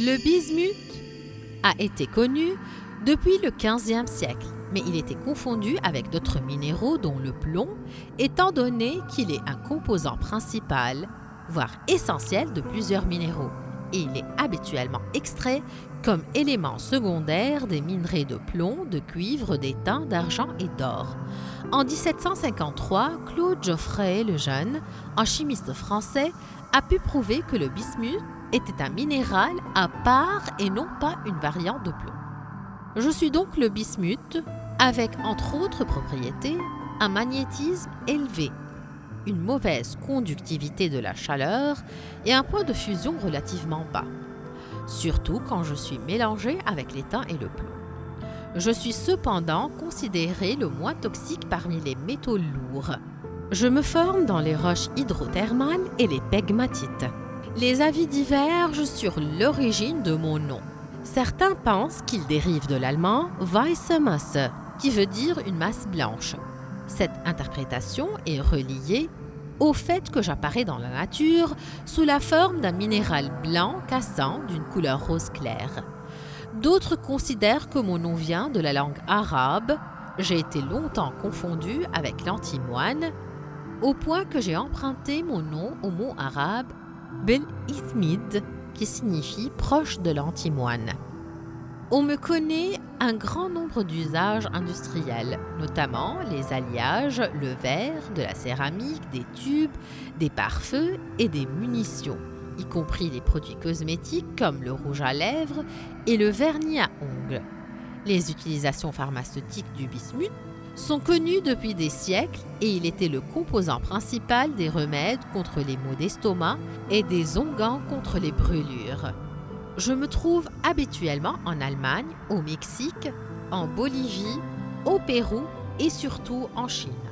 Le bismuth a été connu depuis le XVe siècle, mais il était confondu avec d'autres minéraux dont le plomb, étant donné qu'il est un composant principal, voire essentiel de plusieurs minéraux, et il est habituellement extrait comme élément secondaire des minerais de plomb, de cuivre, d'étain, d'argent et d'or. En 1753, Claude Geoffrey le Jeune, un chimiste français, a pu prouver que le bismuth était un minéral à part et non pas une variante de plomb. Je suis donc le bismuth, avec entre autres propriétés un magnétisme élevé, une mauvaise conductivité de la chaleur et un point de fusion relativement bas, surtout quand je suis mélangé avec l'étain et le plomb. Je suis cependant considéré le moins toxique parmi les métaux lourds. Je me forme dans les roches hydrothermales et les pegmatites. Les avis divergent sur l'origine de mon nom. Certains pensent qu'il dérive de l'allemand Weiße Masse, qui veut dire une masse blanche. Cette interprétation est reliée au fait que j'apparais dans la nature sous la forme d'un minéral blanc cassant d'une couleur rose claire. D'autres considèrent que mon nom vient de la langue arabe. J'ai été longtemps confondu avec l'antimoine, au point que j'ai emprunté mon nom au mot arabe Ben Ithmid, qui signifie proche de l'antimoine. On me connaît un grand nombre d'usages industriels, notamment les alliages, le verre, de la céramique, des tubes, des pare-feux et des munitions, y compris les produits cosmétiques comme le rouge à lèvres et le vernis à ongles. Les utilisations pharmaceutiques du bismuth sont connues depuis des siècles et il était le composant principal des remèdes contre les maux d'estomac et des onguents contre les brûlures. Je me trouve habituellement en Allemagne, au Mexique, en Bolivie, au Pérou et surtout en Chine.